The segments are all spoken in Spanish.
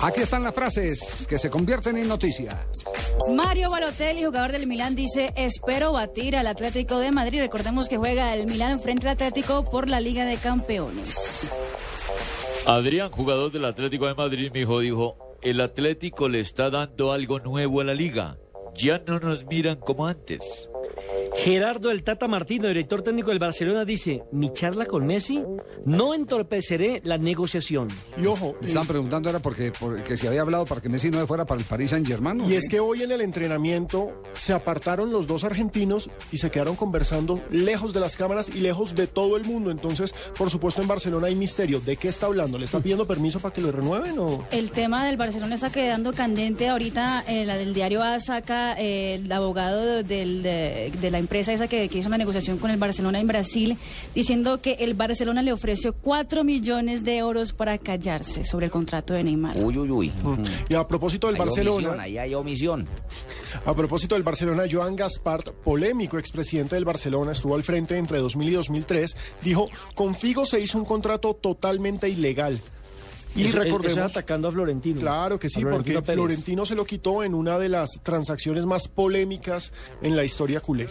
Aquí están las frases que se convierten en noticia. Mario Balotelli, jugador del Milán, dice, espero batir al Atlético de Madrid. Recordemos que juega el Milán frente al Atlético por la Liga de Campeones. Adrián, jugador del Atlético de Madrid, mi hijo, dijo, el Atlético le está dando algo nuevo a la liga. Ya no nos miran como antes. Gerardo El Tata Martino, director técnico del Barcelona, dice, mi charla con Messi no entorpeceré la negociación. Y ojo, Me estaban preguntando era porque, porque se había hablado para que Messi no fuera para el Paris Saint Germain. y es que hoy en el entrenamiento se apartaron los dos argentinos y se quedaron conversando lejos de las cámaras y lejos de todo el mundo. Entonces, por supuesto, en Barcelona hay misterio. ¿De qué está hablando? ¿Le está pidiendo permiso para que lo renueven o...? El tema del Barcelona está quedando candente. Ahorita eh, la del diario A saca eh, el abogado del- de, de la empresa esa que, que hizo una negociación con el Barcelona en Brasil, diciendo que el Barcelona le ofreció 4 millones de euros para callarse sobre el contrato de Neymar. Uy, uy, uy. Y a propósito del Hay omisión, Barcelona, ahí hay omisión. a propósito del Barcelona, Joan Gaspart, polémico expresidente del Barcelona, estuvo al frente entre 2000 y 2003, dijo, con Figo se hizo un contrato totalmente ilegal. Y Eso- eso recordemos... es atacando a Florentino. Claro que sí, porque Pérez. Florentino se lo quitó en una de las transacciones más polémicas en la historia culé.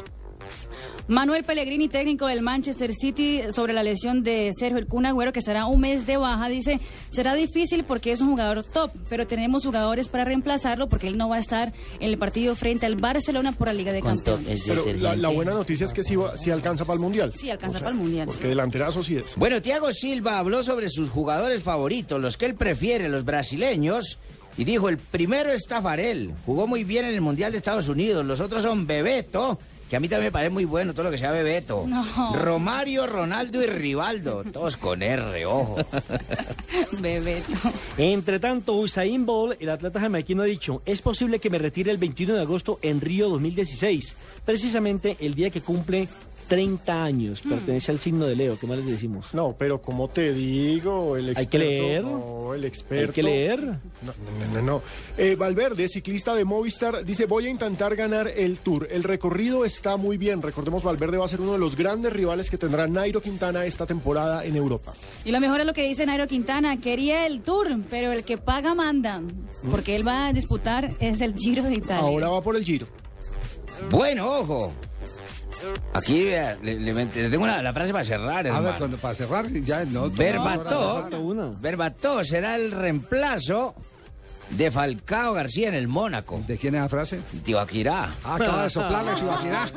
Manuel Pellegrini, técnico del Manchester City, sobre la lesión de Sergio El Kun Agüero, que será un mes de baja, dice, será difícil porque es un jugador top, pero tenemos jugadores para reemplazarlo porque él no va a estar en el partido frente al Barcelona por la Liga de ¿Cuánto Campeones. Pero la, buena noticia es que sí, va- sí alcanza para el Mundial. Sí, alcanza para el Mundial. Porque delanterazo sí es. Bueno, Thiago Silva habló sobre sus jugadores favoritos, los que él prefiere, los brasileños, y dijo, el primero es Tafarel, jugó muy bien en el Mundial de Estados Unidos, los otros son Bebeto, que a mí también me parece muy bueno todo lo que sea Bebeto, No. Romario, Ronaldo y Rivaldo, todos con R, ojo. Bebeto. Entre tanto, Usain Bolt, el atleta jamaiquino, ha dicho, es posible que me retire el 21 de agosto en Río 2016, precisamente el día que cumple 30 años. Pertenece al signo de Leo, ¿qué más les decimos? No, pero como te digo, el experto... Hay que leer. No, el experto... Hay que leer. No, no, no, no. Eh, Valverde, ciclista de Movistar, dice, voy a intentar ganar el Tour. El recorrido está muy bien. Recordemos, Valverde va a ser uno de los grandes rivales que tendrá Nairo Quintana esta temporada en Europa. Y lo mejor es lo que dice Nairo Quintana, quería el Tour, pero el que paga manda, porque él va a disputar es el Giro de Italia. Ahora va por el Giro. Bueno, ojo. Aquí vea, le, le- le tengo una- la frase para cerrar, A ver, hermano. cuando, para cerrar, ya no. Una. Berbató será el reemplazo de Falcao García en el Mónaco. ¿De quién es la frase? Tibaquirá. Ah, acaba de soplarle Tibaquirá.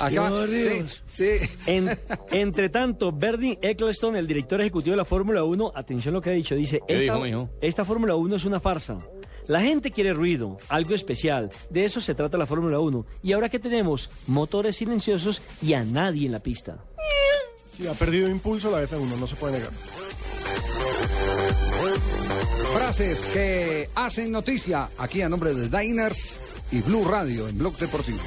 Acaba, sí, sí. En- entre tanto, Bernie Eccleston, el director ejecutivo de la Fórmula 1, atención lo que ha dicho, dice, ¿Qué esta, dijo, mijo? esta Fórmula 1 es una farsa. La gente quiere ruido, algo especial. De eso se trata la Fórmula 1. Y ahora que tenemos motores silenciosos y a nadie en la pista. Sí, ha perdido impulso la F1, no se puede negar. Frases que hacen noticia aquí a nombre de Diners y Blue Radio en Blog Deportivo.